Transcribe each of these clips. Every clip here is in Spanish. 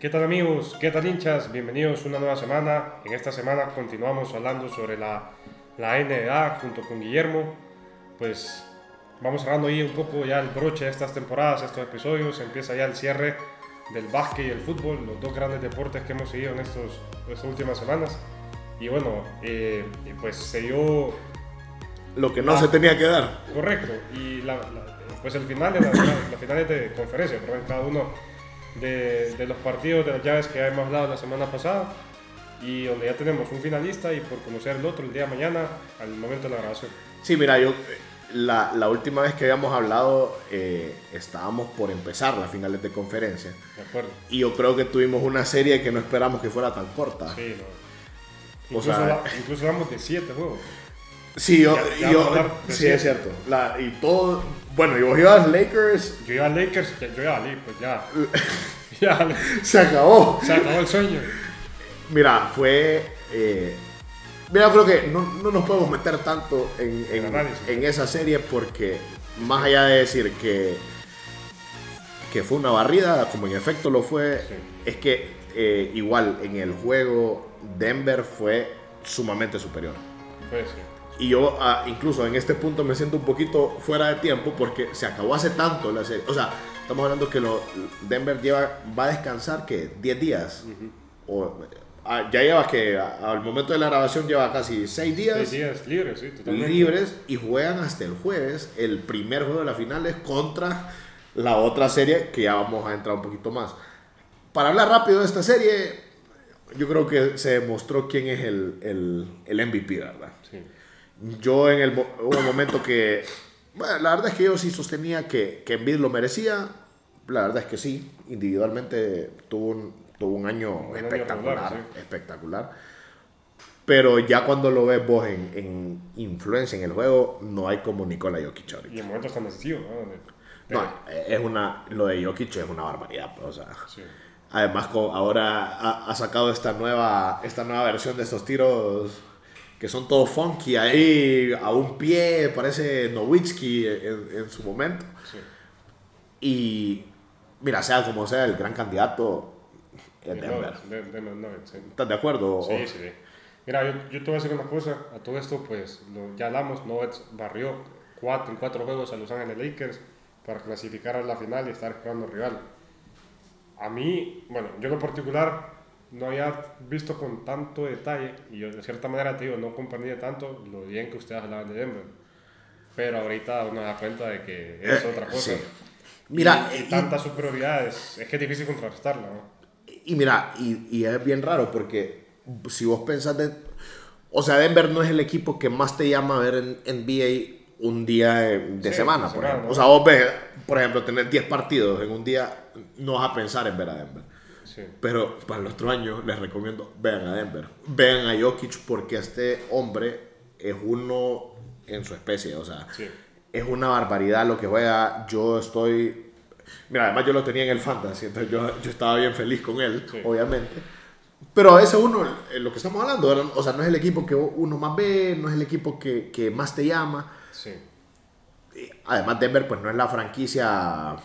¿Qué tal amigos? ¿Qué tal hinchas? Bienvenidos una nueva semana. En esta semana continuamos hablando sobre la, la NBA junto con Guillermo. Pues vamos cerrando ahí un poco ya el broche de estas temporadas, estos episodios. Empieza ya el cierre del básquet y el fútbol, los dos grandes deportes que hemos seguido en estos, estas últimas semanas. Y bueno, eh, pues se dio... Lo que no se tenía que dar. Correcto. Y la, la- pues el final de las, finales de conferencia, perdón, cada uno de, de los partidos, de las llaves que hemos hablado la semana pasada. Y donde ya tenemos un finalista y por conocer el otro el día de mañana al momento de la grabación. Sí, mira, yo eh, la, la última vez que habíamos hablado eh, estábamos por empezar las finales de conferencia. ¿De acuerdo? Y yo creo que tuvimos una serie que no esperamos que fuera tan corta. Sí, no. O Incluso, sea- la- incluso hablamos de siete juegos. Sí, yo, Ya- ya yo- sí, es cierto. La- y todo, bueno, y vos ibas Lakers, Yo iba a Lakers, yo iba a Lee, pues ya. ya, se acabó. se acabó el sueño. Mira, fue. eh, mira, creo que no, no nos podemos meter tanto en, en- esa serie porque, más allá de decir que, que fue una barrida, como en efecto lo fue, Sí. es que eh, igual en el juego Denver fue sumamente superior. Fue sí. Y yo ah, incluso en este punto me siento un poquito fuera de tiempo porque se acabó hace tanto la serie. O sea, estamos hablando que lo, Denver lleva, va a descansar que 10 días. o, ah, ya lleva que a- al momento de la grabación lleva casi 6 días, Seis días libres, sí, totalmente. libres y juegan hasta el jueves el primer juego de la final es contra la otra serie que ya vamos a entrar un poquito más. Para hablar rápido de esta serie, yo creo que se demostró quién es el, el, el MVP, ¿verdad? Sí. Yo en el hubo un momento que, bueno, la verdad es que yo sí sostenía que, que Embiid lo merecía. La verdad es que sí, individualmente tuvo un, tuvo un año año espectacular, regular, sí. espectacular. Pero ya cuando lo ves vos en, en influencia en el juego, no hay como Nikola Jokic ahorita. Y en momentos tan decisivos, ¿no? No, es una, lo de Jokic es una barbaridad, pues, o sea. Sí. Además, ahora ha, sacado esta nueva, esta nueva versión de estos tiros que son todos funky ahí, a un pie, parece Nowitzki en, en su momento. Sí. Y mira, sea como sea, el gran candidato es Denver. ¿Estás de acuerdo? Sí, sí, sí. Mira, yo, yo te voy a decir una cosa. A todo esto, pues, lo- ya hablamos. Nuggets barrió cuatro, en cuatro juegos a Los Ángeles Lakers para clasificar a la final y estar esperando rival. A mí, bueno, yo en particular no había visto con tanto detalle y yo de cierta manera te digo, no comprendía tanto lo bien que ustedes hablaban de Denver. Pero ahorita uno se da cuenta de que es Eh, otra cosa. sí. Mira, y, y y- tanta superioridad es, que es difícil contrarrestarla. ¿no? Y mira, y, y es bien raro porque si vos pensás de... O sea, Denver no es el equipo que más te llama a ver en NBA un día de, de Sí, semana, por semana, ejemplo. ¿no? O sea, vos ves, por ejemplo, tener 10 partidos en un día, no vas a pensar en ver a Denver. Sí. Pero para el otro año les recomiendo, vean a Denver. Vean a Jokic porque este hombre es uno en su especie. O sea, Sí. es una barbaridad lo que juega. Yo estoy... Mira, además yo lo tenía en el fantasy, entonces yo, yo estaba bien feliz con él, Sí. obviamente. Pero a veces uno, eh, lo que estamos hablando, o sea, no es el equipo que uno más ve, no es el equipo que, que más te llama. Sí. Y Además, Denver pues no es la franquicia eh,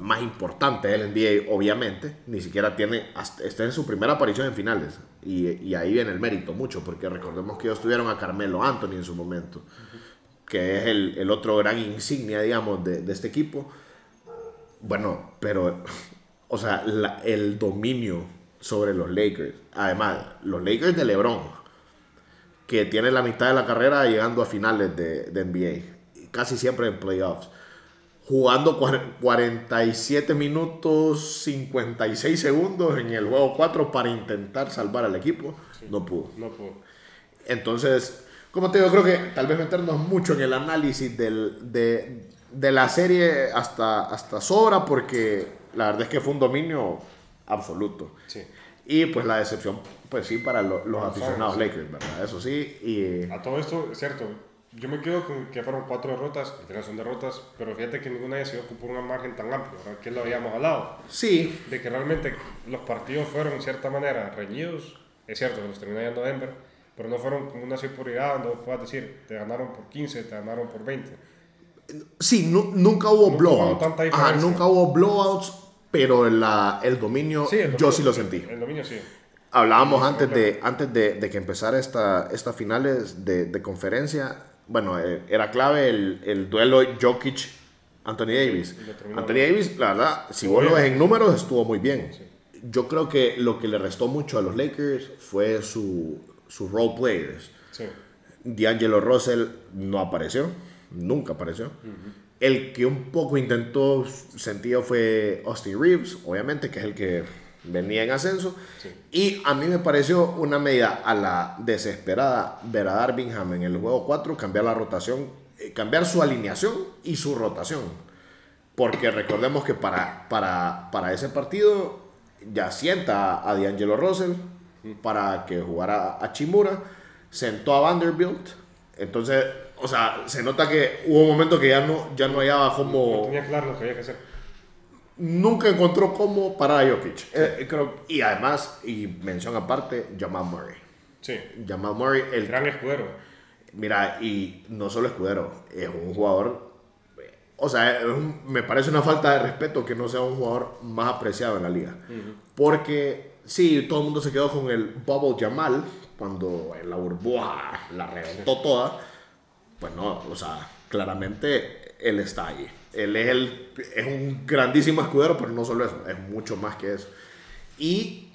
más importante del NBA, obviamente. Ni siquiera tiene, está en su primera aparición en finales. Y, ahí viene el mérito mucho, porque recordemos que ellos tuvieron a Carmelo Anthony en su momento, que es el, otro gran insignia, digamos, de, este equipo. Bueno, pero, o sea, el dominio sobre los Lakers. Además, los Lakers de LeBron, que tiene la mitad de la carrera llegando a finales de, NBA, casi siempre en playoffs. Jugando cuar- 47 minutos 56 segundos en el juego 4 para intentar salvar al equipo, no pudo. No puedo. Entonces, como te digo, creo que tal vez meternos mucho en el análisis del- de, de la serie hasta, hasta sobra, porque la verdad es que fue un dominio absoluto. Sí. Y pues la decepción, pues sí, para lo- los aficionados Lakers, ¿verdad? Eso sí. Y A todo esto, es cierto, yo me quedo con que fueron cuatro derrotas, al final son derrotas, pero fíjate que ninguna de ellas se dio por un margen tan amplio, ¿verdad? que lo habíamos hablado, sí, de que realmente los partidos fueron en cierta manera reñidos, es cierto que los terminó ganando Denver, pero no fueron como una superioridad donde vos puedas decir, te ganaron por 15, te ganaron por 20. sí, nu- nunca hubo Nunca hubo blowouts. diferencia. nunca hubo blowouts. pero la, el dominio, Sí, el yo dominio- sí lo sentí. El dominio sí. Hablábamos Sí, antes, de, antes de, de que empezara esta, estas finales de, de conferencia. Bueno, eh, era clave el, el duelo Jokic-Anthony Davis. y lo terminó Anthony Davis, la verdad, si vos lo ves en números, estuvo muy bien. Yo creo que lo que le restó mucho a los Lakers fue su, su role players. Sí. D'Angelo Russell no apareció, nunca apareció. El que un poco intentó sentido fue Austin Reeves, obviamente, que es el que venía en ascenso. Sí. Y a mí me pareció una medida a la desesperada ver a Darvingham en el juego 4 cambiar la rotación, eh, cambiar su alineación y su rotación. Porque recordemos que para, para, para ese partido ya sienta a D'Angelo Russell para que jugara a Chimura, sentó a Vanderbilt. Entonces, o sea, se nota que hubo un momento que ya no, ya no hallaba No como tenía claro lo que había que hacer. Nunca encontró cómo parar a Jokic. Eh, creo- y además, y mención aparte, Jamal Murray. Sí. Jamal Murray, el Gran escudero. Mira, y no solo escudero, es un jugador. O sea, un- me parece una falta de respeto que no sea un jugador más apreciado en la liga. Porque sí, todo el mundo se quedó con el Bubble Jamal cuando la burbuja la reventó toda. Pues no, o sea, claramente él está ahí. Él es, el, es un grandísimo escudero, pero no solo eso, es mucho más que eso. Y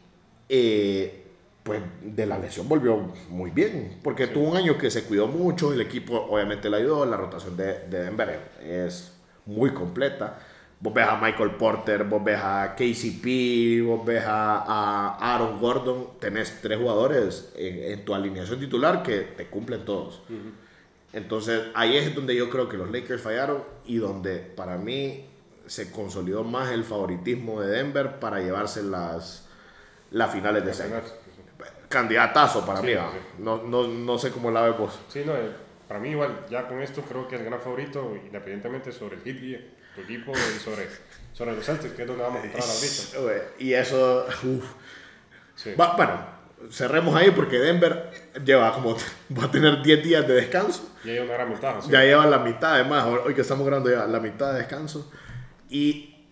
eh, pues de la lesión volvió muy bien, porque tuvo un año que se cuidó mucho, el equipo obviamente le ayudó, la rotación de, de Denver es muy completa. Vos ves a Michael Porter, vos ves a KCP, vos ves a, a Aaron Gordon, tenés tres jugadores en, en tu alineación titular que te cumplen todos. Entonces ahí es donde yo creo que los Lakers fallaron y donde para mí se consolidó más el favoritismo de Denver para llevarse las, las finales de serie. Candidatazo para Sí, mí, sí. no, no, no sé cómo la ves vos. Sí, no, eh, para mí igual, ya con esto creo que es el gran favorito, independientemente sobre el Heat, tu equipo y sobre, sobre los Celtics, que es donde vamos a entrar ahorita. Y eso, uf. Sí. Va- bueno, cerremos ahí porque Denver lleva como, va a tener 10 días de descanso. Y hay una gran ventaja. sí. Ya lleva la mitad, además, hoy que estamos grabando ya la mitad de descanso. Y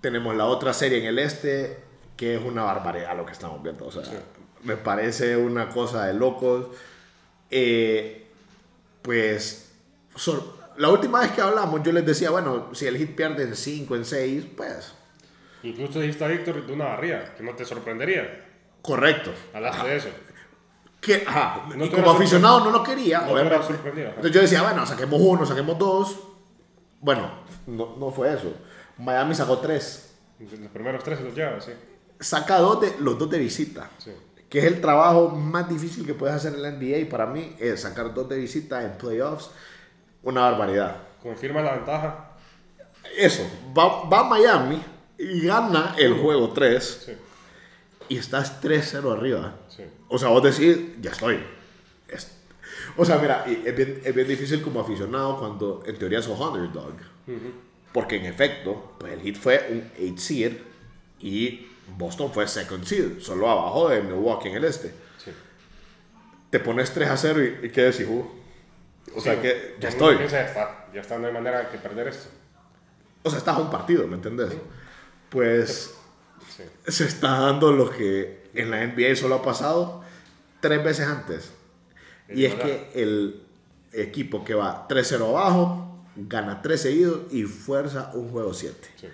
tenemos la otra serie en el este, que es una barbaridad lo que estamos viendo. O sea, me parece una cosa de locos. Eh, pues, la última vez que hablamos, yo les decía, bueno, si el hit pierde en 5, en 6, pues, Incluso dijiste a Víctor de una barría, que no te sorprendería. Correcto. Hablaste de eso. Que, ajá, No y como aficionado no lo quería, No obviamente. Entonces yo decía, bueno, saquemos uno, saquemos dos. Bueno, no, no fue eso. Miami sacó tres. Los primeros tres se los lleva, sí. Saca dos de, los dos de visita. Sí. Que es el trabajo más difícil que puedes hacer en la NBA. Para mí es sacar dos de visita en playoffs. Una barbaridad. Confirma la ventaja. Eso, va, va a Miami y gana el juego 3 Sí, y estás 3-0 arriba. sí. O sea, vos decís, ya estoy. Es- o sea, mira, es bien, es bien difícil como aficionado cuando en teoría sos underdog. Porque en efecto, pues el Heat fue un 8 seed y Boston fue second seed, solo abajo de Milwaukee en el este. sí. Te pones 3 a 0 y, y ¿qué decís? Uh, o sea Sí, que ya estoy. piensa, ya está, ya está, no hay manera que perder esto. O sea, estás a un partido, ¿me entendés? Pues Sí. se está dando lo que en la NBA solo ha pasado tres veces antes. Y es que el equipo que va 3-0 abajo gana 3 seguidos y fuerza un juego 7. Sí.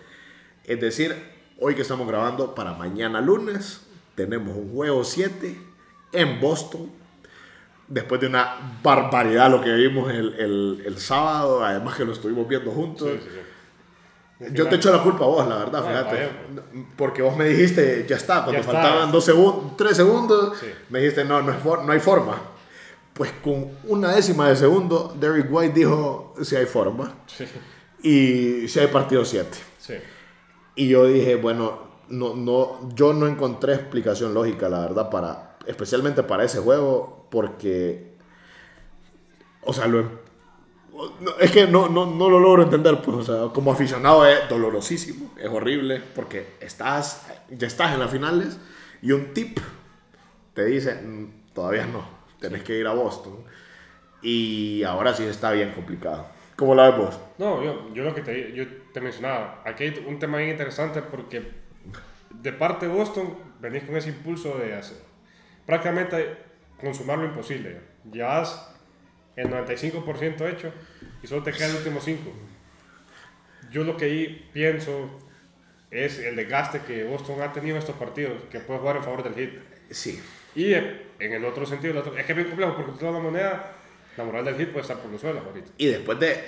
Es decir, hoy que estamos grabando para mañana lunes, tenemos un juego 7 en Boston. Después de una barbaridad lo que vimos el, el- el sábado, además que lo estuvimos viendo juntos. Sí, sí, sí. Al Yo te echo la culpa a vos, la verdad, fíjate. Porque vos me dijiste, ya está, cuando Ya está. faltaban dos segundos, tres segundos, Sí. me dijiste, no, no, es no hay forma. Pues con una décima de segundo, Derrick White dijo, si hay forma. Sí, Y si hay partido 7. sí. Y yo dije, bueno, no, no, yo no encontré explicación lógica, la verdad, para, especialmente para ese juego, porque, o sea, lo, em- es que no, no, no lo logro entender, pues, como aficionado es dolorosísimo, es horrible, porque estás, ya estás en las finales y un tip te dice, "Mm, todavía no, tenés que ir a Boston. Y ahora sí está bien complicado. ¿Cómo la ves vos? No, yo, yo lo que te, yo te mencionaba, aquí hay un tema bien interesante porque de parte de Boston venís con ese impulso de hacer prácticamente consumar lo imposible. Ya has el 95% hecho y solo te queda el último 5. Yo lo que ahí pienso es el desgaste que Boston ha tenido en estos partidos, que puede jugar en favor del hit. Sí. Y en el otro sentido, el otro, es que es bien complejo porque toda la moneda, la moral del hit puede estar por los suelos ahorita. Y después de.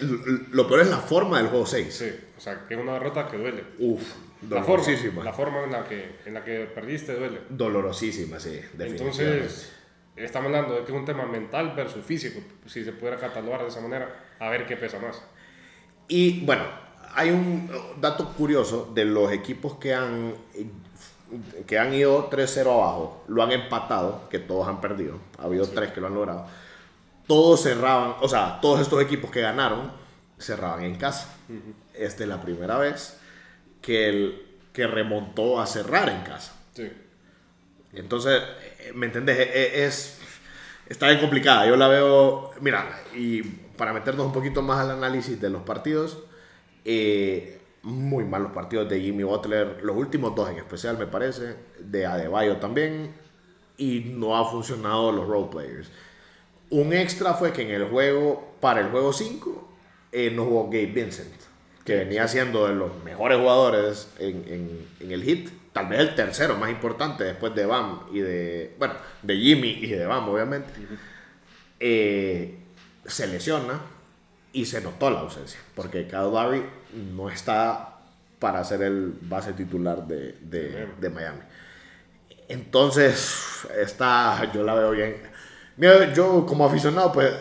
Lo peor es la forma del juego 6. Sí, o sea, que es una derrota que duele. Uf, La forma, dolorosísima. la forma en la, que, en la que perdiste duele. Dolorosísima, sí, definitivamente. Entonces, estamos hablando de que es un tema mental versus físico, si se pudiera catalogar de esa manera, a ver qué pesa más. Y bueno, hay un dato curioso de los equipos que han, que han ido 3-0 abajo, lo han empatado, que todos han perdido. Ha habido tres que lo han logrado. Todos cerraban, o sea, todos estos equipos que ganaron cerraban en casa. Esta es la primera vez que, el, que remontó a cerrar en casa. Sí. Entonces, eh, ¿me entendés? Eh, eh, Es, está bien complicada. Yo la veo, mira, y para meternos un poquito más al análisis de los partidos, eh, muy malos partidos de Jimmy Butler, los últimos dos en especial me parece, de Adebayo también, y no ha funcionado los role players. Un extra fue que en el juego, para el juego 5, eh, no jugó Gabe Vincent, que venía siendo de los mejores jugadores en, en- en el hit, tal vez el tercero más importante después de Bam y de, bueno, de Jimmy y de Bam, obviamente. Eh, se lesiona y se notó la ausencia, porque Lowry no está para ser el base titular de, de- de Miami. Entonces, está, yo la veo bien. Mira, yo como aficionado, pues,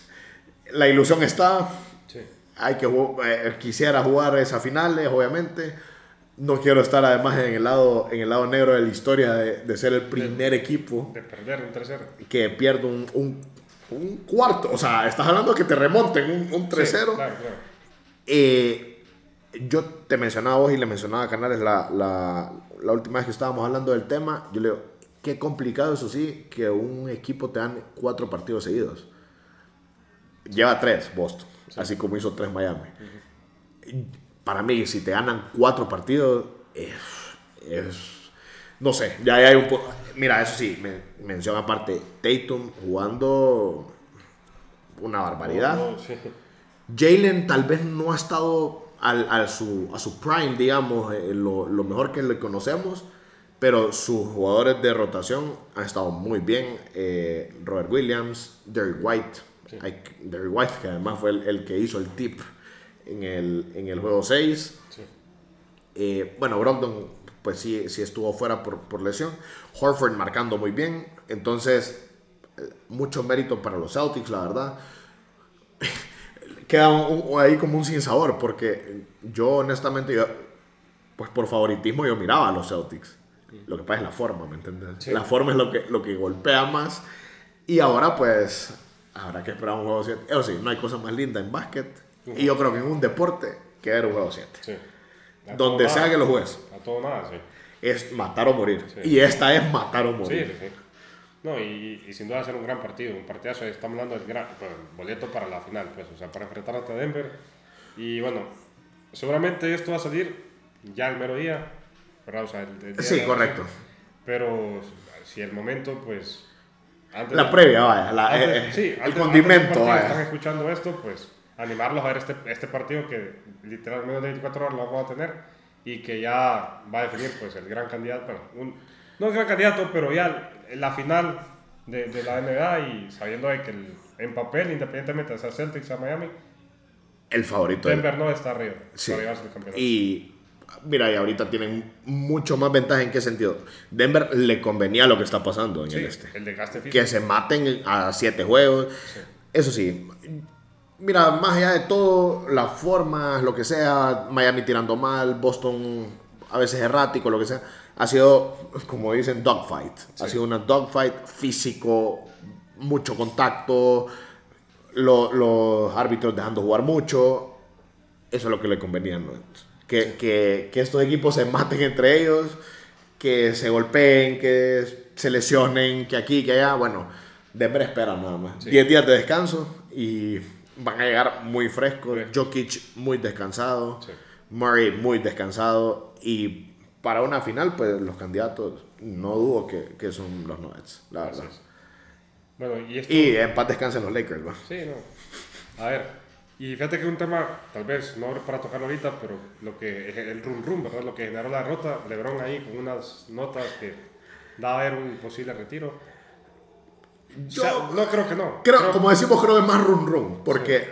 la ilusión está. Sí. Hay que eh, quisiera jugar esas finales, obviamente. No quiero estar además en el lado, en el lado negro de la historia de, de ser el primer equipo De perder un tercero. que pierde un, un, un cuarto. O sea, estás hablando que te remonten un, un 3-0. Sí, claro, claro. Eh, yo te mencionaba a vos y le mencionaba a Canales la, la, la última vez que estábamos hablando del tema. Yo le digo, qué complicado eso sí, que un equipo te dan cuatro partidos seguidos. Lleva tres Boston, así como hizo tres Miami. Para mí, si te ganan cuatro partidos, es, es- no sé, ya hay un po- Mira, eso sí, me, mención aparte, Tatum jugando una barbaridad. Sí. Jalen tal vez no ha estado al, al su, a su prime, digamos, eh, lo, lo mejor que le conocemos, pero sus jugadores de rotación han estado muy bien. Eh, Robert Williams, Derrick White, Derrick White, que además fue el, el que hizo el tip en el, en el juego 6. Sí. Eh, bueno, Brogdon, pues sí, sí estuvo fuera por, por lesión. Horford marcando muy bien. Entonces, eh, mucho mérito para los Celtics, la verdad. Queda un- un- ahí como un sinsabor, porque yo honestamente, yo, pues por favoritismo yo miraba a los Celtics. Lo que pasa es la forma, ¿me entiendes? Sí. La forma es lo que, lo que golpea más. Y ahora pues habrá que esperar un juego 7. Eso sí, no hay cosa más linda en básquet. Y yo creo que en un deporte que ver un juego 7. Sí. Donde sea nada. que lo juegues. A todo nada, sí. Es matar o morir. Sí. Y esta es matar o morir. sí, sí. No, y, y sin duda ser un gran partido, un partidazo. Estamos hablando del gran bueno, boleto para la final, pues, o sea, para enfrentar a Denver. Y bueno, seguramente esto va a salir ya el mero día, ¿verdad? O sea, el, el día Sí, correcto. noche. Pero si el momento, pues. Antes La de- previa, vaya. la- antes- eh, sí, el antes- antes del condimento, partido, vaya. Están escuchando esto, pues animarlos a ver este, este partido que literalmente en 24 horas lo vamos a tener y que ya va a definir pues el gran candidato, bueno, un, no el gran candidato, pero ya la final de, de la NBA y sabiendo de que el- en papel, independientemente de ser Celtics a Miami, El favorito. Denver no está arriba Sí. para llevarse el campeonato. Y mira, y ahorita tienen mucho más ventaja en qué sentido. Denver le convenía lo que está pasando en Sí, el este. el desgaste físico. Que se maten a siete juegos. Eso sí. Mira, más allá de todo, las formas, lo que sea, Miami tirando mal, Boston a veces errático, lo que sea, ha sido, como dicen, dogfight. Ha sido una dogfight físico, mucho contacto, lo- los árbitros dejando jugar mucho. Eso es lo que le convenía, ¿no? Que, que, que estos equipos se maten entre ellos, que se golpeen, que se lesionen, que aquí, que allá. Bueno, Denver espera nada más. 10 días de descanso y van a llegar muy frescos. Sí. Jokic muy descansado. Sí. Murray muy descansado y para una final, pues los candidatos no dudo que, que son los Nuggets, la verdad. Bueno, y esto... Y en paz descansen los Lakers, ¿no? Sí, no. A ver, y fíjate que un tema, tal vez no para tocarlo ahorita, pero lo que el rum rum, ¿verdad? Lo que generó la derrota, LeBron ahí con unas notas que da a ver un posible retiro. Yo no creo que no. Creo, como decimos, creo que es más run run, porque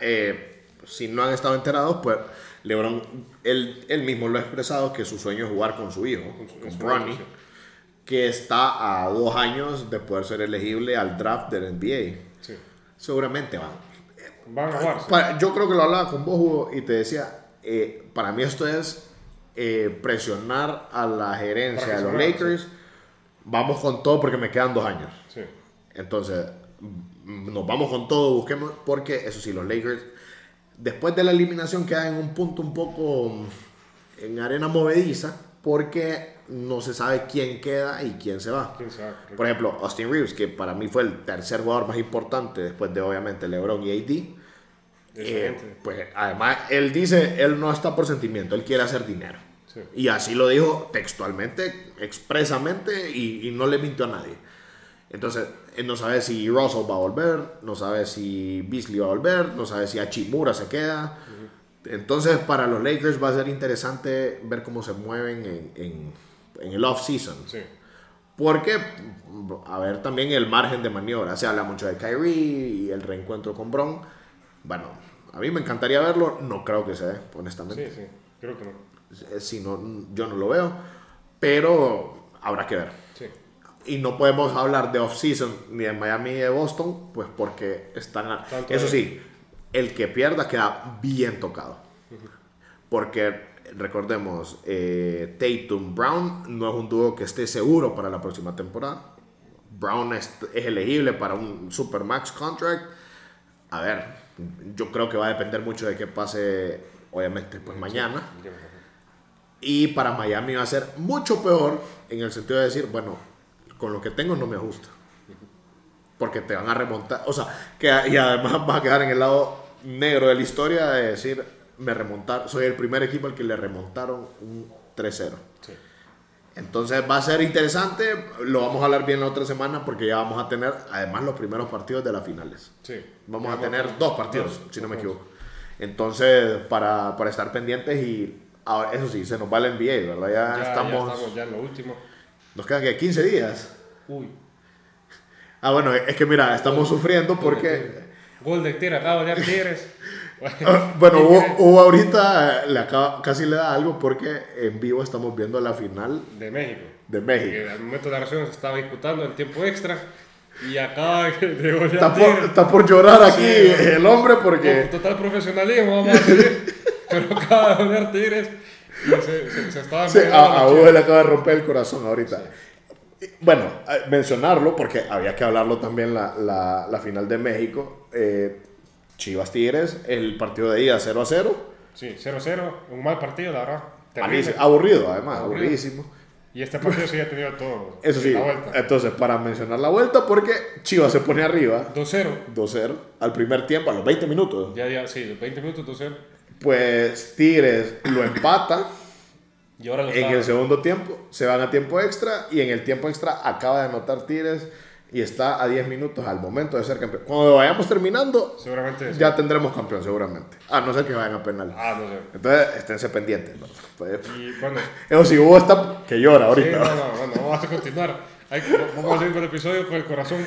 eh, si no han estado enterados, pues LeBron, él, él, mismo lo ha expresado que su sueño es jugar con su hijo, con, Bronny, que está a dos años de poder ser elegible al draft del NBA. Sí. Seguramente van. Van a jugar. Yo creo que lo hablaba con vos, y te decía, eh, para mí esto es eh, presionar a la gerencia de los Lakers. Vamos con todo porque me quedan dos años. Sí. Entonces, nos vamos con todo, busquemos, porque eso sí, los Lakers, después de la eliminación, quedan en un punto un poco en arena movediza, porque no se sabe quién queda y quién se va. Por ejemplo, Austin Reeves, que para mí fue el tercer jugador más importante después de obviamente LeBron y AD. Eh, pues además él dice, él no está por sentimiento, él quiere hacer dinero. Y así lo dijo textualmente, expresamente y, y no le mintió a nadie. Entonces, no sabe si Russell va a volver, no sabe si Beasley va a volver, no sabe si Achimura se queda. Entonces, para los Lakers va a ser interesante ver cómo se mueven en, en, en el off-season. Sí. Porque, a ver, también el margen de maniobra. Se habla mucho de Kyrie y el reencuentro con Bron. Bueno, a mí me encantaría verlo. No creo que sea, honestamente. Sí, sí, creo que no. Eh, si no, yo no lo veo. Pero habrá que ver. Y no podemos hablar de off-season ni de Miami ni de Boston, pues porque están... eso sí, el que pierda queda bien tocado. Porque recordemos, eh, Tatum Brown no es un dúo que esté seguro para la próxima temporada. Brown es, elegible para un Supermax contract. A ver, yo creo que va a depender mucho de qué pase, obviamente, pues mañana. Y para Miami va a ser mucho peor en el sentido de decir, bueno, con lo que tengo no me ajusta. Porque te van a remontar, o sea, que, y además vas a quedar en el lado negro de la historia de decir, me remontar, soy el primer equipo al que le remontaron un 3-0. Entonces va a ser interesante, lo vamos a hablar bien la otra semana porque ya vamos a tener además los primeros partidos de las finales. Sí. Vamos a tener dos partidos, si no me equivoco. Entonces, para, para estar pendientes y ahora, eso sí, se nos va el NBA, ¿verdad? Ya, estamos, ya estamos ya en lo último. Nos quedan que 15 días. Uy. Ah, bueno, es que mira, estamos sufriendo porque. Gol de tira, acaba de Tigres. bueno, hubo, ahorita, le acaba, casi le da algo porque en vivo estamos viendo la final. De México. De México. Que al momento de la narración se estaba disputando el tiempo extra. Y acaba de está por, está por llorar aquí el hombre porque. total profesionalismo, vamos a decir. pero acaba de golear Tigres. Se, estaba sí, a, a Hugo le acaba de romper el corazón ahorita. Bueno, mencionarlo porque había que hablarlo también la, la, la final de México. Eh, Chivas Tigres, el partido de ida 0 a 0. Sí, 0 a 0, un mal partido, la verdad. Aburrido, además, aburridísimo. Y este partido sí ha tenido todo. Eso sí, entonces para mencionar la vuelta, porque Chivas se pone arriba. 2-0. 2-0, al primer tiempo, a los 20 minutos. Ya, ya, sí, los 20 minutos, 2-0 pues Tigres lo empata. Y ahora en el segundo tiempo se van a tiempo extra y en el tiempo extra acaba de anotar Tigres y está a 10 minutos al momento de ser campeón. Cuando vayamos terminando, seguramente ya tendremos campeón, seguramente. Ah, no sé que vayan a penal. Ah, no sé. Entonces, esténse pendientes. Pues, y bueno. Eso sí, hubo está que llora ahorita. Sí, no, no, no, vamos a continuar. vamos a seguir con el episodio con el corazón.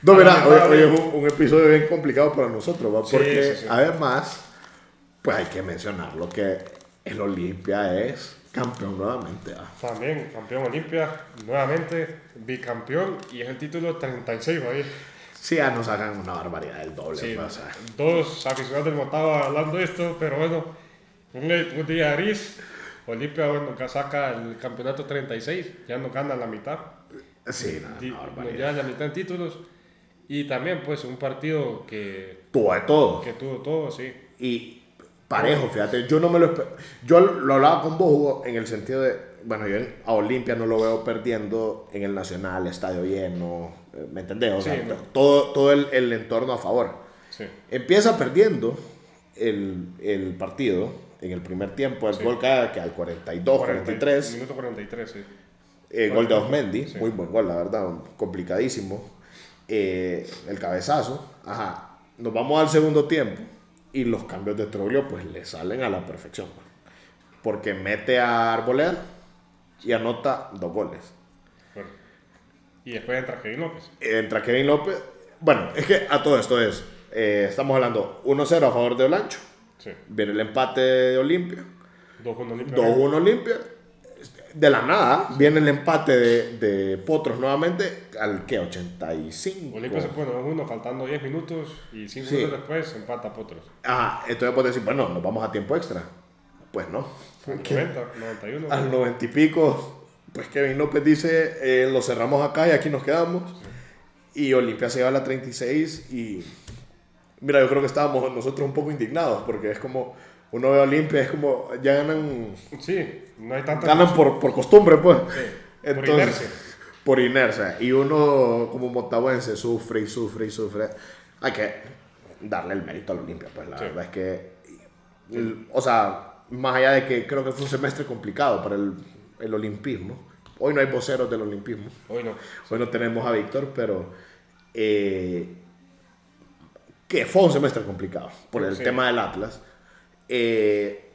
No, mira, hoy, es un, episodio bien complicado para nosotros, ¿va? porque además pues hay que mencionar lo que el Olimpia es campeón nuevamente. ¿ah? También, campeón Olimpia, nuevamente bicampeón y es el título 36 ahí. Sí, ya nos hagan una barbaridad del doble. Sí, pues, dos aficionados del Motagua hablando de esto, pero bueno, un, día gris. Olimpia, bueno, que saca el campeonato 36, ya no gana la mitad. Sí, nada, ya la mitad en títulos. Y también, pues, un partido que. Tuvo de todo. Que tuvo todo, sí. Y parejo, fíjate. Yo no me lo Yo lo hablaba con vos, Hugo, en el sentido de, bueno, yo a Olimpia no lo veo perdiendo en el Nacional, estadio lleno, eh, ¿me entendés? O sea, todo, todo el, el, entorno a favor. Empieza perdiendo el, el, partido en el primer tiempo. El gol cae que al 42, 43. Minuto 43, sí. Eh, gol de Osmendi, muy buen gol, la verdad, complicadísimo. Eh, el cabezazo, ajá. Nos vamos al segundo tiempo y los cambios de Troglio pues le salen a la perfección. Porque mete a Arboleda y anota dos goles. Y después entra Kevin López. Entra Kevin López. Bueno, es que a todo esto es, eh, estamos hablando 1-0 a favor de Olancho. Sí. Viene el empate de Olimpia. 2-1 Olimpia. 2-1 Olimpia de la nada viene el empate de, de Potros nuevamente al que 85. Olimpia se pone uno faltando 10 minutos y 5 minutos después empata Potros. Ajá, entonces puedes decir, bueno, nos vamos a tiempo extra. Pues no. Al 90, 91. Al 90 y pico, pues Kevin López dice, eh, lo cerramos acá y aquí nos quedamos. Y Olimpia se lleva a la 36 y... Mira, yo creo que estábamos nosotros un poco indignados porque es como uno ve a Olimpia, es como, ya ganan. Sí, no hay tanta. Ganan por, por, costumbre, pues. Sí, por inercia. Por inercia. Y uno, como motabuense, sufre y sufre y sufre. Hay que darle el mérito a Olimpia, pues la verdad es que. o sea, más allá de que creo que fue un semestre complicado para el, el olimpismo. Hoy no hay voceros del olimpismo. Hoy no. Hoy no tenemos a Víctor, pero. Eh, que fue un semestre complicado por el tema del Atlas eh,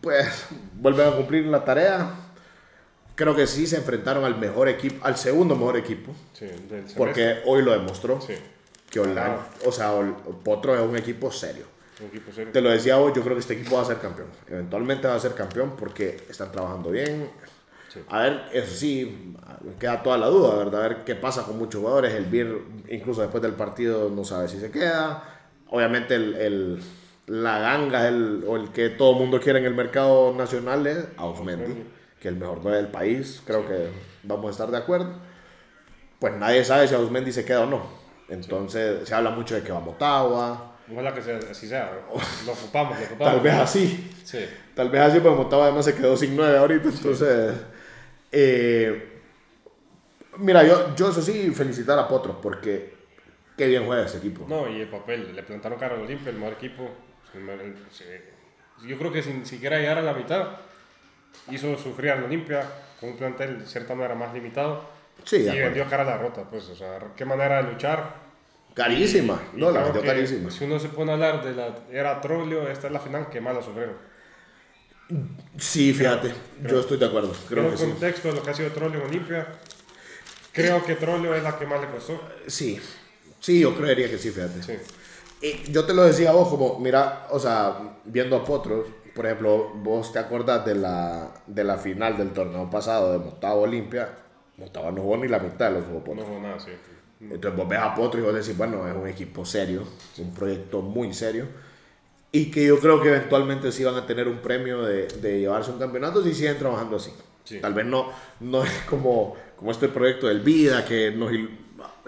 pues vuelven a cumplir la tarea. Creo que sí se enfrentaron al mejor equipo, al segundo mejor equipo. porque hoy lo demostró. Que o sea, Potro es un equipo serio. Te lo decía hoy, yo creo que este equipo va a ser campeón. Eventualmente va a ser campeón porque están trabajando bien. A ver, eso sí, queda toda la duda, ¿verdad? A ver qué pasa con muchos jugadores. El BIR, incluso después del partido, no sabe si se queda. Obviamente el la ganga el, o el que todo el mundo quiere en el mercado nacional es Ausmendi, que es el mejor 9 del país, creo que vamos a estar de acuerdo. Pues nadie sabe si Ausmendi se queda o no. Entonces se habla mucho de que va a Motagua. Ojalá que sea, así sea, lo ocupamos, lo ocupamos. Tal vez así. Sí. Tal vez así, porque Motagua además se quedó sin 9 ahorita, entonces... Eh, mira, yo, yo eso sí, felicitar a Potros, porque qué bien juega ese equipo. No, y el papel, le plantaron cara a Olimpia, el mejor equipo yo creo que sin siquiera llegar a la mitad, hizo sufrir a la Olimpia con un plantel de cierta manera más limitado. Sí, y vendió cara a la rota, pues, o sea, qué manera de luchar. Carísima, no, la vendió carísima. Si uno se pone a hablar de la era Troglio, esta es la final que más la sufrieron. Sí, fíjate, yo estoy de acuerdo. Creo en el contexto de lo que ha sido Troglio en Olimpia, creo que Troglio es la que más le costó. Sí, sí, yo creería que sí, fíjate. Sí yo te lo decía a vos, como, mira, o sea, viendo a Potros, por ejemplo, vos te acordás de la, de la final del torneo pasado de Motagua Olimpia, Motagua no jugó ni la mitad de los jugó Potros. No jugó nada, sí. Entonces vos ves a Potros y vos decís, bueno, es un equipo serio, un proyecto muy serio, y que yo creo que eventualmente sí van a tener un premio de, de llevarse un campeonato si siguen trabajando así. Tal vez no, no es como, como este proyecto del Vida, que nos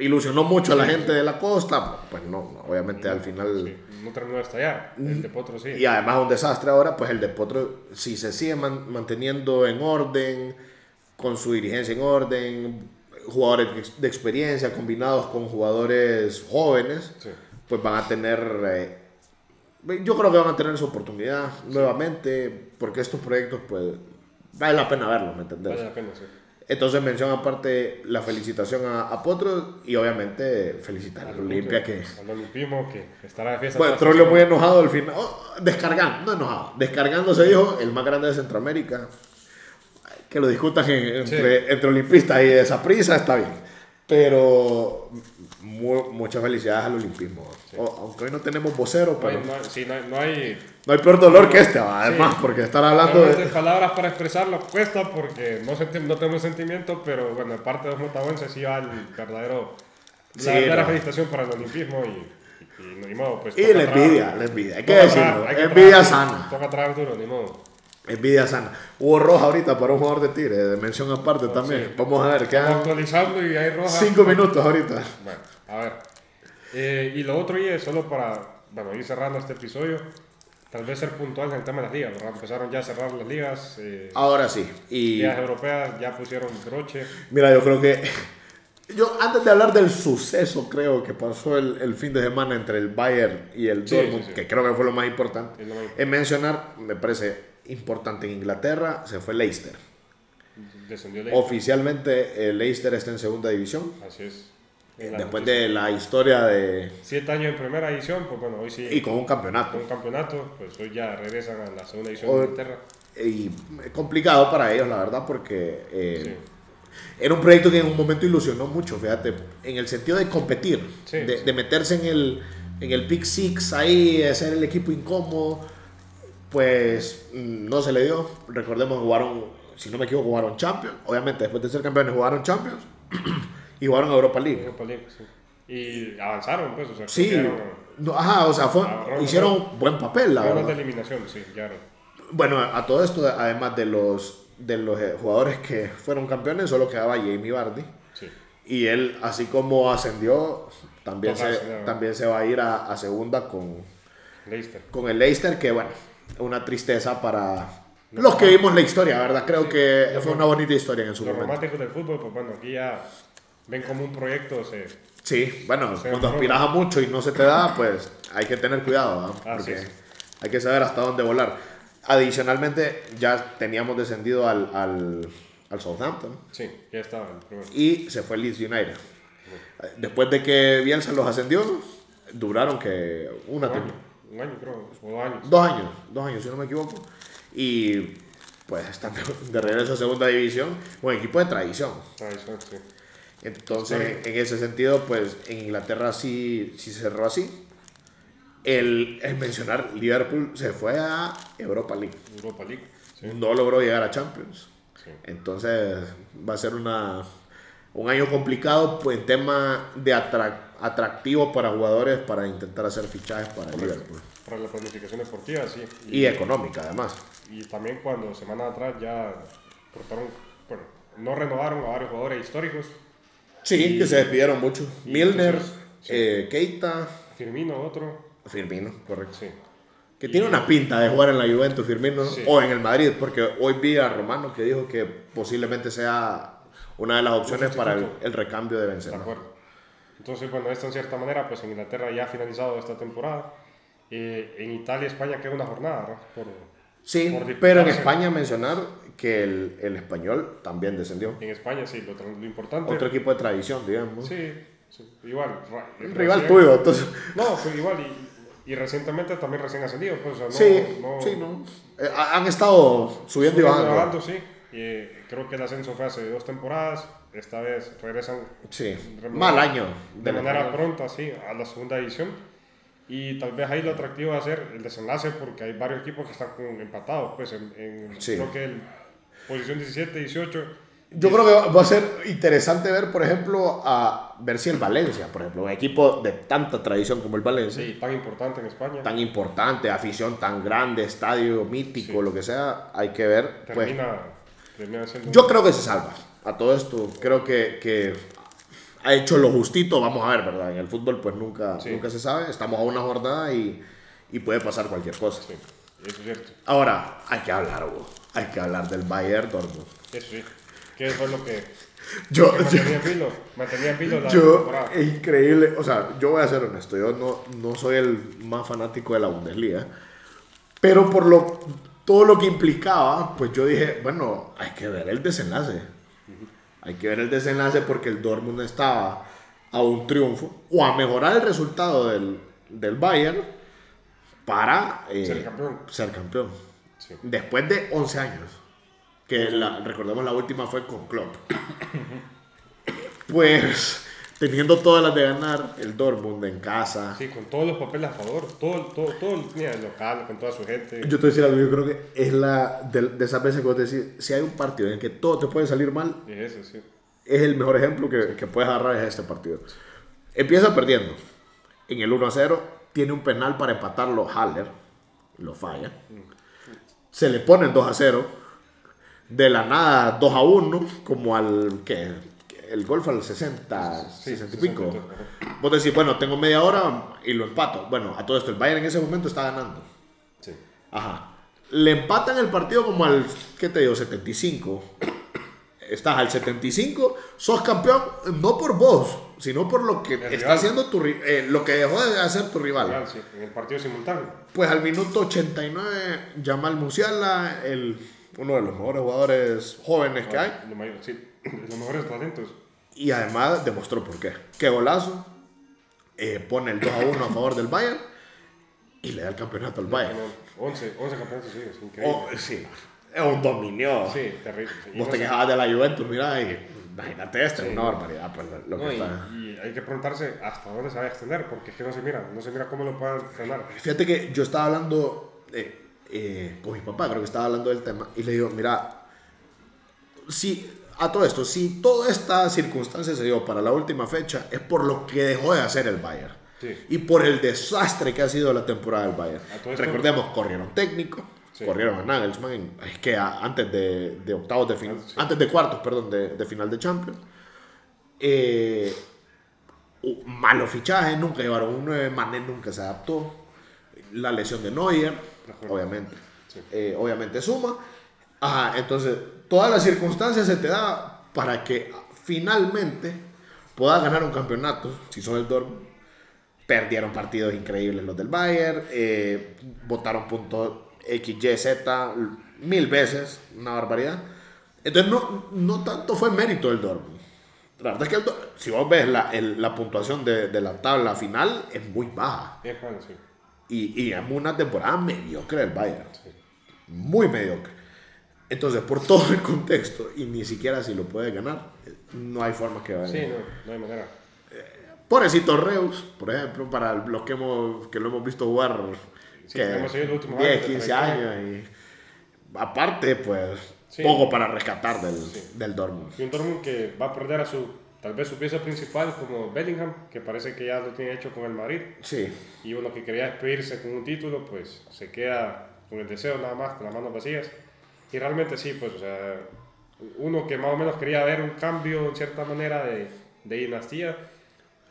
ilusionó mucho a la gente de la costa, pues no, obviamente al final... no terminó de estallar, el de Potro sí. Y además un desastre ahora, pues el de Potro, si se sigue manteniendo en orden, con su dirigencia en orden, jugadores de experiencia combinados con jugadores jóvenes, pues van a tener... Eh, yo creo que van a tener esa oportunidad nuevamente, porque estos proyectos, pues, vale la pena verlos, ¿me entendés? Vale la pena, sí. Entonces menciona aparte la felicitación a, a Potro y obviamente felicitar a Olimpia que... Al Olimpismo que estará de fiesta. Bueno, Trollio muy enojado al final. Oh, descargando, no enojado. Descargando se dijo, el más grande de Centroamérica. Que lo discutan entre, entre olimpistas y esa prisa está bien. Pero muchas felicidades al olimpismo. aunque hoy no tenemos vocero, pero. No hay, sí, no hay, no hay, peor dolor que este, además, porque estar hablando de... palabras para expresarlo cuesta porque no, no tenemos sentimiento, pero bueno, en parte de los motabuenses sí va el verdadero. La verdadera felicitación para el olimpismo y, y, ni modo. Pues, y la envidia, la envidia, hay que decirlo. envidia sana. Toca traer duro, ni modo. Envidia sana. Hubo roja ahorita para un jugador de Tigre, de mención aparte oh, también. Vamos a ver, quedan. actualizando y hay roja. Cinco minutos ahorita. Bueno, a ver. Eh, y lo otro, y es solo para bueno, ir cerrando este episodio, tal vez ser puntual en el tema de las ligas, ¿verdad? Empezaron ya a cerrar las ligas. Eh, Ahora sí. Y... Ligas europeas ya pusieron broche. Mira, yo creo que Yo, antes de hablar del suceso, creo que pasó el, el fin de semana entre el Bayern y el Sí, Dortmund, sí, sí. que creo que fue lo más importante, Es lo más en mencionar, me parece importante en Inglaterra, se fue Leicester. Descendió el Oficialmente, el Leicester está en segunda división. Así es. Después de la historia de. Siete años en primera división, pues bueno, hoy sí. Y con un campeonato. con un campeonato, pues hoy ya regresan a la segunda división Hoy- de Inglaterra. Y complicado para ellos, la verdad, porque eh, Sí. era un proyecto que en un momento ilusionó mucho, fíjate, en el sentido de competir, Sí, de, sí. de meterse en el, en el Pick Six ahí, de ser el equipo incómodo, pues mm, no se le dio. Recordemos, jugaron, si no me equivoco, jugaron Champions, obviamente después de ser campeones jugaron Champions y jugaron Europa League. Europa League, sí. Y avanzaron, pues, o sea, Sí, no, ajá, o sea, fue- hicieron buen papel, la verdad. de eliminación, sí, ya. Bueno, a todo esto, además de los, de los eh, jugadores que fueron campeones, solo quedaba Jamie Vardy. Sí. Y él, así como ascendió, también, se, también se va a ir a, a segunda con, Leicester. con el Leicester, que bueno, una tristeza para los que vimos la historia, ¿verdad? Creo que fue una bonita historia en su Los momento. románticos del fútbol, pues bueno, aquí ya ven como un proyecto, se, Sí, bueno, cuando aspiras a mucho y no se te da, pues hay que tener cuidado, ¿verdad? Ah, Porque sí, hay que saber hasta dónde volar. Adicionalmente, ya teníamos descendido al, al, al Southampton sí, ya estaba el primero. y se fue Leeds United. Después de que Bielsa los ascendió, duraron que una Un año, un año creo, o dos años. Dos años, dos años si no me equivoco. Y pues están de- de regreso a segunda división, un equipo de tradición. Tradición, sí. Entonces, en ese sentido, pues en Inglaterra sí, sí cerró así. El, el mencionar Liverpool se fue a Europa League. Europa League, sí. No logró llegar a Champions. sí. Entonces va a ser una, un año complicado pues, en tema de atrac- atractivo para jugadores para intentar hacer fichajes para Liverpool. Para la planificación deportiva, sí. Y económica además. Y también cuando semanas atrás ya cortaron, bueno, no renovaron a varios jugadores históricos. Sí, que se despidieron mucho. Milner, sí. eh, Keita, Firmino, otro. Firmino, correcto. Sí. Que tiene una pinta de jugar en la Juventus, Firmino, Sí. o en el Madrid, porque hoy vi a Romano que dijo que posiblemente sea una de las opciones para el, el recambio de De Benzema. acuerdo. Entonces, bueno, esto en cierta manera, pues en Inglaterra ya ha finalizado esta temporada. Eh, en Italia y España queda una jornada, ¿no? Por, Sí, Por pero en. España mencionar que el, el español también descendió. en España, sí, lo, lo importante. Otro equipo de tradición, digamos. Sí, sí, igual. Un rival recién- tuyo, entonces. No, pues igual. Y, y recientemente también recién ascendido, pues, o sea, no, sí, no, sí, no. Eh, ha- han estado subiendo y subiendo, bajando. sí. Eh, creo que el ascenso fue hace dos temporadas. Esta vez regresan Sí, de mal año. de del manera pronta, sí, a la segunda división. Y tal vez ahí lo atractivo va a ser el desenlace porque hay varios equipos que están empatados, pues en, en- Sí. creo que el posición 17, 18. Yo creo que va a ser interesante ver, por ejemplo, a ver si el Valencia, por ejemplo, un equipo de tanta tradición como el Valencia, Sí, tan importante en España. tan importante, afición tan grande, estadio mítico, Sí. lo que sea, hay que ver. Pues, termina, termina siendo. yo creo que se salva a todo esto. Creo que, que ha hecho lo justito. Vamos a ver, ¿verdad? En el fútbol, pues nunca, Sí. nunca se sabe. Estamos a una jornada y, y puede pasar cualquier cosa. Sí, eso es cierto. Ahora, hay que hablar, Hugo. Hay que hablar del Bayern Dortmund. Eso sí. Que fue lo que, Yo, que yo, mantenía en vilo. Mantenía en vilo la Yo, temporada. es increíble, o sea, yo voy a ser honesto, yo no, no soy el más fanático de la Bundesliga, pero por lo, todo lo que implicaba, pues yo dije, bueno, hay que ver el desenlace. Hay que ver el desenlace porque el Dortmund estaba a un triunfo o a mejorar el resultado del, del Bayern para eh, Ser campeón. ser campeón. Sí. Después de 11 años. Que la, recordemos la última fue con Klopp. Pues teniendo todas las de ganar, el Dortmund en casa. Sí, con todos los papeles a favor. Todo, todo, todo tenía el local, con toda su gente. Yo te voy a decir algo, yo creo que es la de, de esas veces que vos decís, si hay un partido en el que todo te puede salir mal, sí. es el mejor ejemplo que, que puedes agarrar es este partido. Empieza perdiendo. En el 1 a 0, tiene un penal para empatarlo Haller, lo falla. Se le ponen 2 a 0. De la nada 2 a 1, como al que el gol fue al 60, Sí, 60 y pico. 60 ajá. Vos decís, bueno, tengo media hora y lo empato. Bueno, a todo esto, el Bayern en ese momento está ganando. Sí. Ajá. Le empatan el partido como al, ¿qué te digo? 75. estás al 75, sos campeón no por vos, sino por lo que El está rival. haciendo tu eh, lo que dejó de hacer tu rival. Real, sí, en el partido simultáneo. Pues al minuto 89, Jamal Musiala, el, uno de los mejores jugadores jóvenes que hay, Lo mayor- sí, de los mejores talentos. y además demostró por qué. Qué golazo, eh, pone el 2 a 1 a favor del Bayern y le da el campeonato al Bayern. Como 11, 11 campeonatos seguidos, increíble. Oh, sí, es un dominio. Sí, terrible. sí. Vos te quejabas de la Juventus, mira, y imagínate esto, es Sí. una barbaridad. Pues, lo que no, y, está. y hay que preguntarse hasta dónde se va a extender, porque es que no se mira, no se mira cómo lo puedan frenar. Fíjate que yo estaba hablando eh, eh, con mi papá, creo que estaba hablando del tema, y le digo, mira, si a todo esto, si toda esta circunstancia se dio para la última fecha, es por lo que dejó de hacer el Bayern. Sí. Y por el desastre que ha sido la temporada del Bayern. Recordemos, corrieron técnico, Sí. corrieron a Nagelsmann, en- es que a- antes de, de octavos de final, sí. antes de cuartos, perdón, de, de final de Champions. Eh, u- malo fichaje, nunca llevaron un 9, Mané nunca se adaptó. La lesión de Neuer, obviamente, Sí. eh, obviamente suma. Ajá, entonces, todas las circunstancias se te da para que finalmente puedas ganar un campeonato, si sos el Dortmund. Perdieron partidos increíbles los del Bayern, eh, votaron puntos X, Y, Z mil veces, una barbaridad. Entonces, no, no tanto fue mérito del Dortmund. La verdad es que el si vos ves la, el- la puntuación de, de la tabla final, es muy baja. Es bueno, sí. Y, y es una temporada mediocre del Bayern. sí. Muy mediocre. Entonces, por todo el contexto, y ni siquiera si lo puede ganar, no hay forma que vaya. Sí, no, no hay manera. Pobrecito Reus, por ejemplo, para los que, hemos, que lo hemos visto jugar Sí, que hemos seguido los últimos 10, años de 15 trayectoria. años. Y aparte, pues, Sí. poco para rescatar del, Sí. del Dortmund. Y un Dortmund que va a perder a su, tal vez su pieza principal como Bellingham, que parece que ya lo tiene hecho con el Madrid. Sí, Y uno que quería despedirse con un título, pues se queda con el deseo nada más, con las manos vacías. Y realmente sí, pues, o sea, uno que más o menos quería ver un cambio en cierta manera de, de dinastía,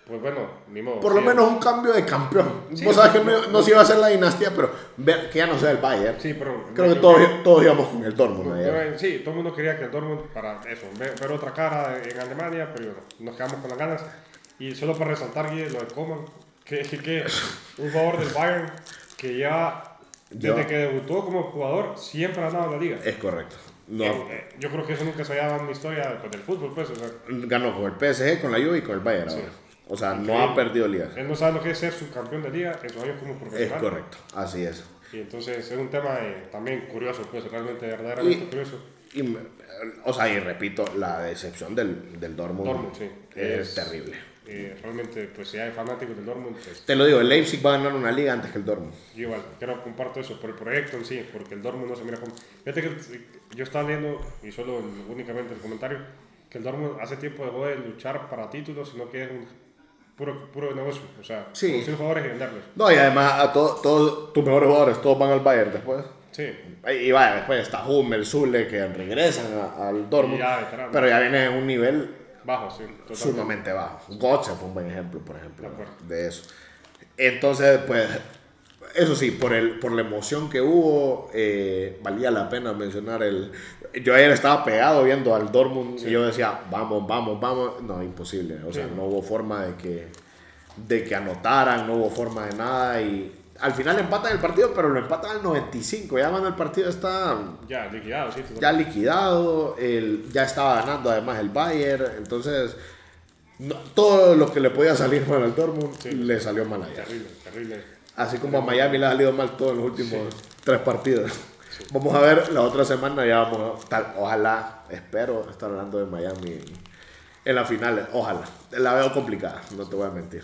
pues bueno, ni modo. por lo sí, menos un cambio de campeón. Sí, Vos sabés que no- no, se iba a hacer la dinastía, pero ver que ya no sea el Bayern. Sí, pero. Creo que yo todos, todos íbamos con el Dortmund Sí, todo el mundo quería que el Dortmund, para eso, ver, ver otra cara en Alemania, pero nos quedamos con las ganas. Y solo para resaltar, Guille, lo de Coman, que, que, un jugador del Bayern que ya, desde Lleva- que debutó como jugador, siempre ha ganado la liga. Es correcto. No, Eh, eh, yo creo que eso nunca se había dado en la historia pues, del fútbol, pues. O sea, ganó con el PSG, con la Juve y con el Bayern Sí. ahora. O sea, no ha perdido ligas. él no sabe lo que es ser subcampeón de liga en sus años como Es profesional. correcto, así es. Y entonces es un tema eh, también curioso, pues, realmente, verdaderamente Y- curioso. Y, o sea, y repito, la decepción del, del Dortmund, Dortmund, sí. es, Es- terrible. Eh, realmente, pues si hay fanáticos del Dortmund, pues Te lo digo, el Leipzig va a ganar una liga antes que el Dortmund. yo igual, quiero comparto eso por el proyecto en sí, porque el Dortmund no se mira como... Fíjate que yo estaba leyendo, y solo únicamente el comentario, que el Dortmund hace tiempo dejó de luchar para títulos, sino que es un puro, puro negocio, o sea, Sí. jugadores y venderlos. No, y además a todos tus mejores jugadores, todos van al Bayern después. Sí, Y vaya, después está Hummel, Zule, que regresan a- al Dortmund. Ya, pero ya viene en un nivel bajo, sí, sumamente bajo. Götze fue un buen ejemplo, por ejemplo, De de eso. Entonces, pues, eso sí, por, el, por la emoción que hubo, eh, valía la pena mencionar el... Yo ayer estaba pegado viendo al Dortmund y yo decía, vamos, vamos, vamos. No, imposible. O sea, Sí. no hubo forma de que, de que anotaran, no hubo forma de nada y... Al final empatan el partido, pero lo empatan al 95. Ya cuando el partido está Ya, liquidado, sí. ya liquidado, el, ya estaba ganando además el Bayern, entonces no- todo lo que le podía salir mal al Dortmund Sí. le salió mal allá. Terrible, terrible. Así como a Miami le ha salido mal todos los últimos tres partidos. Vamos a ver, la otra semana ya vamos a tal, ojalá, espero estar hablando de Miami en la final, ojalá. La veo complicada, no te voy a mentir.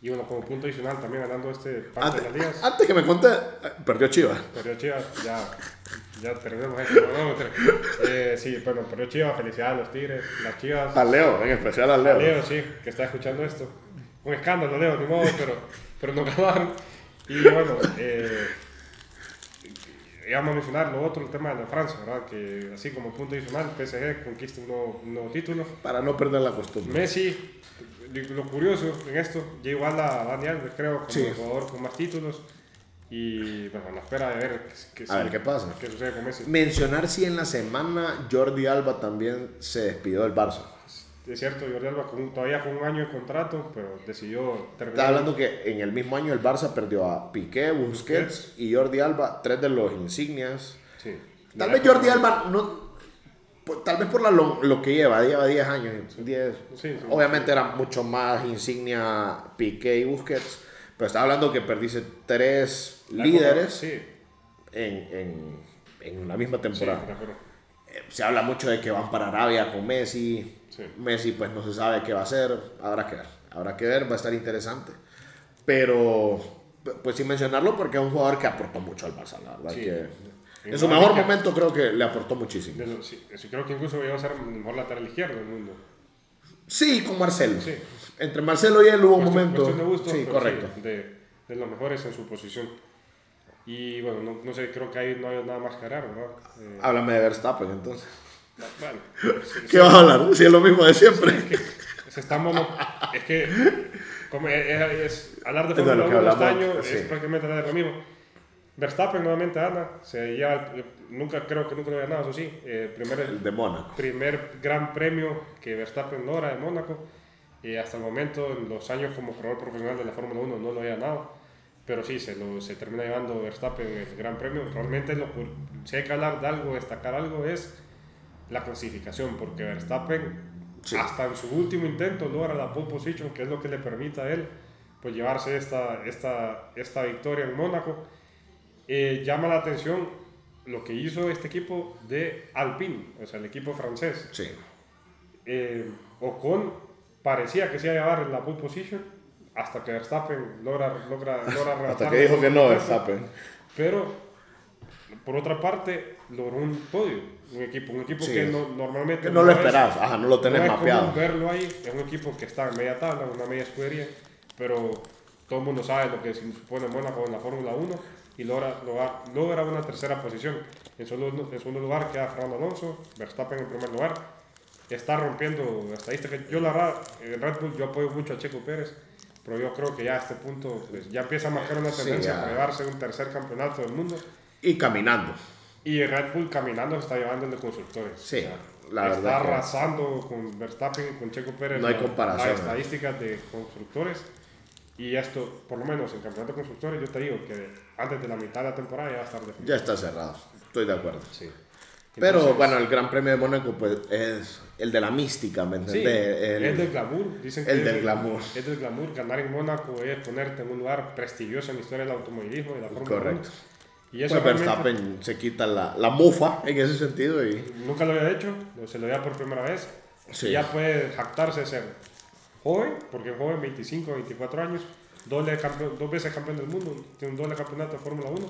Y bueno, como punto adicional, también ganando este parte Antes, de las ligas. antes que me eh, perdió Chivas. Perdió Chivas, ya, ya terminamos esto. Eh, sí, bueno, perdió Chivas, felicidades a los Tigres, las Chivas. A Leo, en especial a Leo. Leo, sí, que está escuchando esto. Un escándalo, Leo, ni modo, pero, pero no ganaron. Y bueno, eh, ya vamos a mencionar lo otro, el tema de la Francia, ¿verdad? Que así como punto adicional, PSG conquista un nuevo, un nuevo título. Para no perder la costumbre. Messi, lo curioso en esto, ya igual a Dani Alves, creo, como Sí. el jugador con más títulos. Y bueno, la espera de ver qué, a ver qué pasa. qué sucede con Messi. Mencionar si en la semana Jordi Alba también se despidió del Barça. Es cierto, Jordi Alba con, todavía con un año de contrato, pero decidió terminar. Está hablando que en el mismo año el Barça perdió a Piqué, Busquets, y Jordi Alba, tres de los insignias. Sí. Tal vez Jordi Alba no. Tal vez por la lo, que lleva, lleva 10 años. 10, obviamente era mucho más insignia Piqué y Busquets, pero está hablando que perdiste tres líderes en, en, en, la misma temporada. Eh, se habla mucho de que van para Arabia con Messi. Messi pues no se sabe qué va a hacer, habrá que ver, habrá que ver, va a estar interesante. Pero pues sin mencionarlo porque es un jugador que aportó mucho al Barça, la verdad que en su mejor momento creo que le aportó muchísimo. sí, creo que incluso iba a ser el mejor lateral izquierdo del mundo. Sí, con Marcelo. Entre Marcelo y él hubo un momento. sí, correcto. de, de, los mejores en su posición. Y bueno, no, no, sé, creo que ahí no hay nada más que ¿verdad? Eh, Háblame de Verstappen entonces. Bueno, ¿Qué vas a hablar? Si es lo mismo de siempre. Es que, es que como es, hablar de Fórmula 1 este año es prácticamente lo mismo. Verstappen nuevamente anda, se lleva, nunca creo que nunca lo haya ganado, eso sí, eh, primer, el de Mónaco. primer gran premio que Verstappen logra de Mónaco, y hasta el momento, en los años como corredor profesional de la Fórmula 1, no lo había ganado, pero sí, se, lo, se termina llevando Verstappen el gran premio. Realmente, lo, si hay que hablar de algo, destacar algo, es la clasificación, porque Verstappen hasta en su último intento logra la pole position, que es lo que le permite a él pues llevarse esta, esta, esta victoria en Mónaco. Eh, llama la atención lo que hizo este equipo de Alpine, o sea, el equipo francés. Sí. Eh, Ocon parecía que se iba a llevar la pole position hasta que Verstappen logra, logra, logra Hasta que dijo que no, Verstappen. Pero, por otra parte, logró un podio un equipo, un equipo que no, normalmente... no, lo esperas, ajá, no lo tenés no mapeado. verlo ahí, es un equipo que está en media tabla, una media escudería, pero todo el mundo sabe lo que se supone Mónaco en la Fórmula 1 y logra, logra, logra, una tercera posición. En segundo, en segundo lugar queda Fernando Alonso, Verstappen en primer lugar, está rompiendo estadísticas. Yo la verdad, en Red Bull yo apoyo mucho a Checo Pérez, pero yo creo que ya a este punto pues, ya empieza a marcar una tendencia para llevarse un tercer campeonato del mundo. Y caminando. Y Red Bull caminando se está llevando el de constructores. Sí, la verdad. Está arrasando con Verstappen con Checo Pérez. No hay comparación. Las estadísticas de constructores. Y esto, por lo menos en campeonato de constructores, yo te digo que antes de la mitad de la temporada ya va a estar definido. Ya está cerrado, estoy de acuerdo. Sí. Pero bueno, el Gran Premio de Mónaco pues, es el de la mística, ¿me entiendes? Sí, el, es del glamour, dicen que el del glamour. Es del glamour, ganar en Mónaco es ponerte en un lugar prestigioso en la historia del automovilismo y la Fórmula Correcto. Y eso pues Verstappen se quita la, la, mufa en ese sentido. y Nunca lo había hecho, se lo había por primera vez. Sí. Y ya puede jactarse de ser joven, porque joven, 25, 24 años, doble campeón, dos veces campeón del mundo, tiene un doble campeonato de Fórmula 1.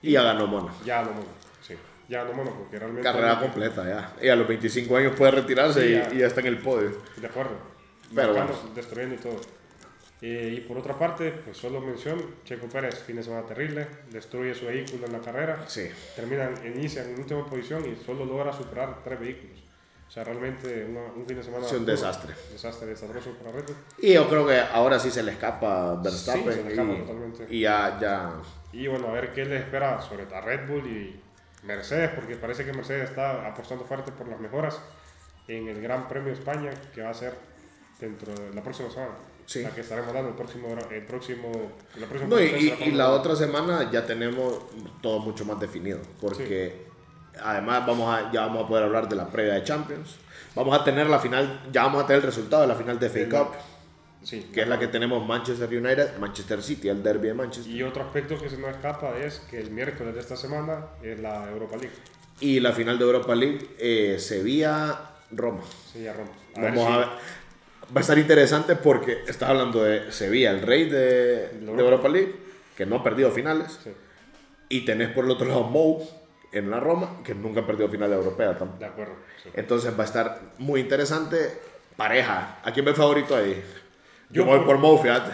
Y, ya ganó Mónaco. Ya ganó Mónaco, sí. Ya ganó Mónaco, porque realmente... Carrera completa ya. Y a los 25 años puede retirarse y, ya. está en el podio. De acuerdo. Pero bueno. Destruyendo y todo. Eh, y por otra parte, pues solo mención, Checo Pérez, fin de semana terrible, destruye su vehículo en la carrera, sí. termina, inicia en última posición y solo logra superar tres vehículos. O sea, realmente un fin de semana... Es un desastre. Desastre, desastroso para Red Bull. Y yo creo que ahora sí se le escapa Verstappen. Sí, se le escapa y, totalmente. Y ya, ya... Y bueno, a ver qué le espera sobre a Red Bull y Mercedes, porque parece que Mercedes está apostando fuerte por las mejoras en el Gran Premio de España, que va a ser dentro de la próxima semana. La que estaremos dando el próximo, el próximo, la próxima no, y, y, la otra semana ya tenemos todo mucho más definido, porque además vamos a, ya vamos a poder hablar de la previa de Champions. Vamos a tener la final, ya vamos a tener el resultado de la final de FA Cup. Sí, que es la que tenemos Manchester United, Manchester City, el derby de Manchester. Y otro aspecto que se nos escapa es que el miércoles de esta semana es la Europa League. Y la final de Europa League, eh, Sevilla-Roma. Sevilla-Roma. Vamos a ver va a estar interesante porque estás hablando de Sevilla, el rey de, Europa League, que no ha perdido finales. Y tenés por el otro lado Mou en la Roma, que nunca ha perdido final europea tampoco. De acuerdo. Entonces va a estar muy interesante. Pareja, ¿a quién ve favorito ahí? Yo, voy por, Mou, fíjate.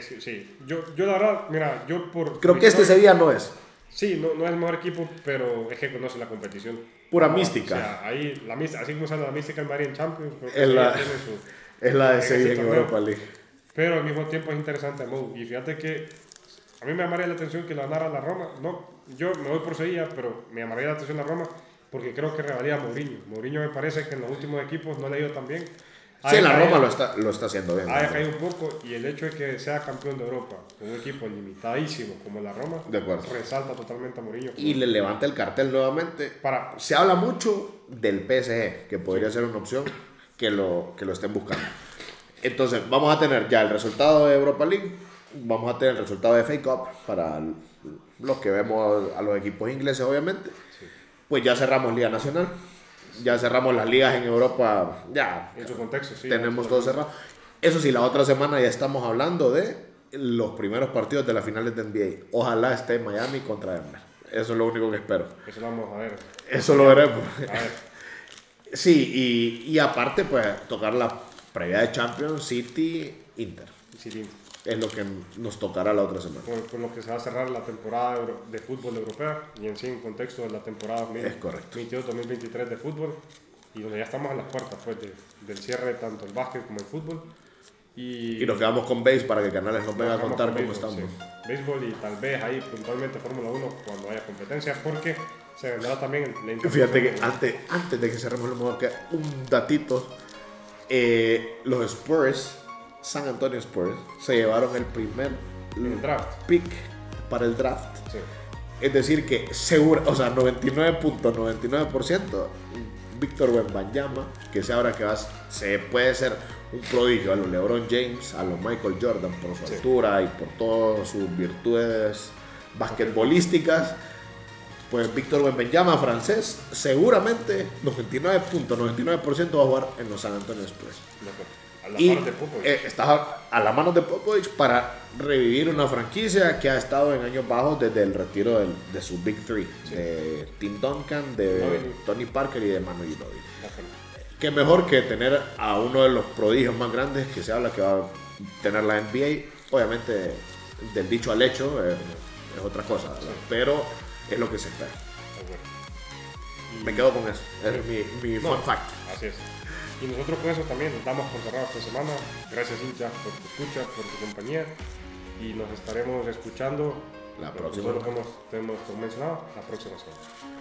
sí, yo, yo la verdad, mira, yo por... Creo que este Sevilla no es. Sí, no, no es el mejor equipo, pero es que conoce la competición. Pura mística. O sea, ahí, la, así como sale la mística en Mario en Champions, es la... tiene su es la de Sevilla en Europa League. Pero al mismo tiempo es interesante Mou. Y fíjate que a mí me llamaría la atención que lo ganara la Roma. No, yo me voy por Sevilla, pero me llamaría la atención la Roma porque creo que revalía a Mourinho. Mourinho me parece que en los últimos equipos no le ha ido tan bien. Sí, la Roma lo está, lo está haciendo bien. Ha decaído un poco y el hecho de que sea campeón de Europa con un equipo limitadísimo como la Roma De resalta totalmente a Mourinho. Y le levanta el cartel nuevamente. Para, Se habla mucho del PSG, que podría ser una opción que lo, que lo estén buscando. Entonces, vamos a tener ya el resultado de Europa League, vamos a tener el resultado de FA Cup para los que vemos a los equipos ingleses, obviamente. Pues ya cerramos Liga Nacional, ya cerramos las ligas en Europa, ya en su contexto, sí. tenemos todo cerrado. Eso sí, la otra semana ya estamos hablando de los primeros partidos de las finales de NBA. Ojalá esté Miami contra Denver. Eso es lo único que espero. Eso lo vamos a ver. Eso lo veremos. A ver, Sí, y, y aparte, pues tocar la previa de Champions City Inter. sí. Es lo que nos tocará la otra semana. Con, con lo que se va a cerrar la temporada de fútbol europea y en sí en contexto de la temporada Es correcto. 2022-2023 de fútbol y donde ya estamos en las puertas pues, de- del cierre de tanto el básquet como el fútbol. Y, Y nos quedamos con base para que Canales nos venga a contar con cómo béisbol, estamos. sí. Béisbol y tal vez ahí puntualmente Fórmula 1 cuando haya competencia, porque se vendrá también la Fíjate que antes, antes de que cerremos el modo, que un datito. eh, los Spurs, San Antonio Spurs, se llevaron el primer el draft. pick para el draft. Sí. Es decir, que seguro, o sea, 99.99% Víctor Wembanyama, que se ahora que va, a- se puede ser un prodigio a los LeBron James, a los Michael Jordan por su Sí. altura y por todas sus virtudes basquetbolísticas. Pues Víctor Wembanyama, francés, seguramente 99.99% va a jugar en los San Antonio Spurs. A la Y de Popovich. eh, está a la mano de Popovich para revivir una franquicia que ha estado en años bajos desde el retiro del- de su Big Three, de Tim Duncan, de. Tony Parker y de Manu Ginobili. Qué mejor que tener a uno de los prodigios más grandes que se habla que va a tener la NBA. Obviamente, del dicho al hecho eh, es otra cosa, ¿verdad? pero es lo que se espera. Y- Me quedo con eso. Es mi, mi No, fun fact. Así es. Y nosotros con eso también nos damos por cerrado esta semana. Gracias, hincha, por tu escucha, por tu compañía. Y nos estaremos escuchando La próxima. hemos, hemos mencionado la próxima semana.